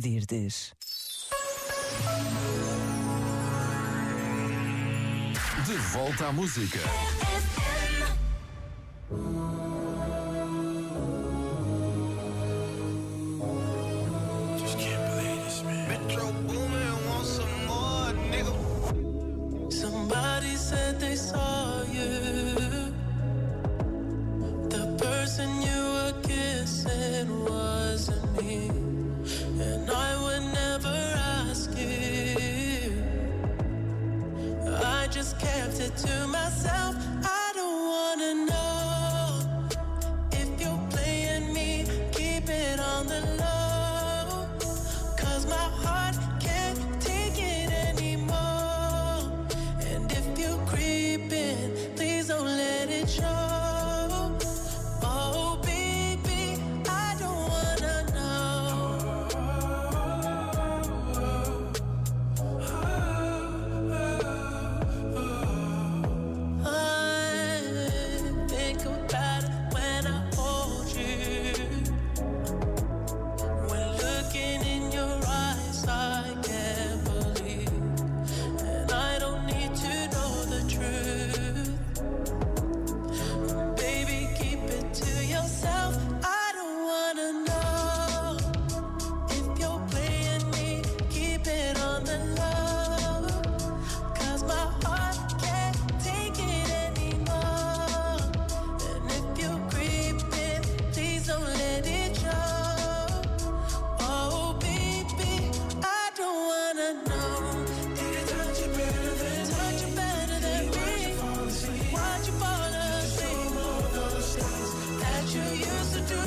pedir-lhes. De volta à música.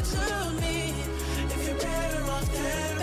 To me. If you're better off that,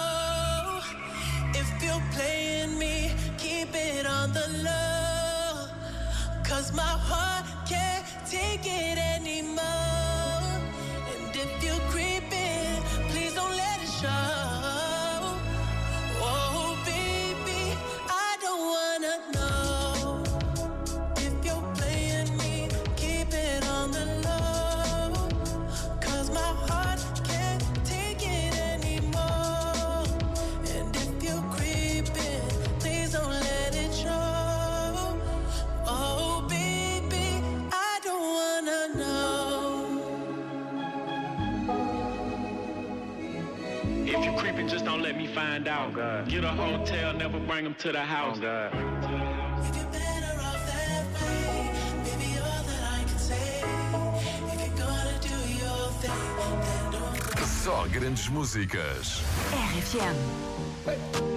If you're playing me. If you creeping, just don't let me find out. Oh, Get a hotel, never bring them to the oh, house. If you're better off that way, baby, all that I can say. If you're gonna do your thing, then don't Só grandes músicas. RFM.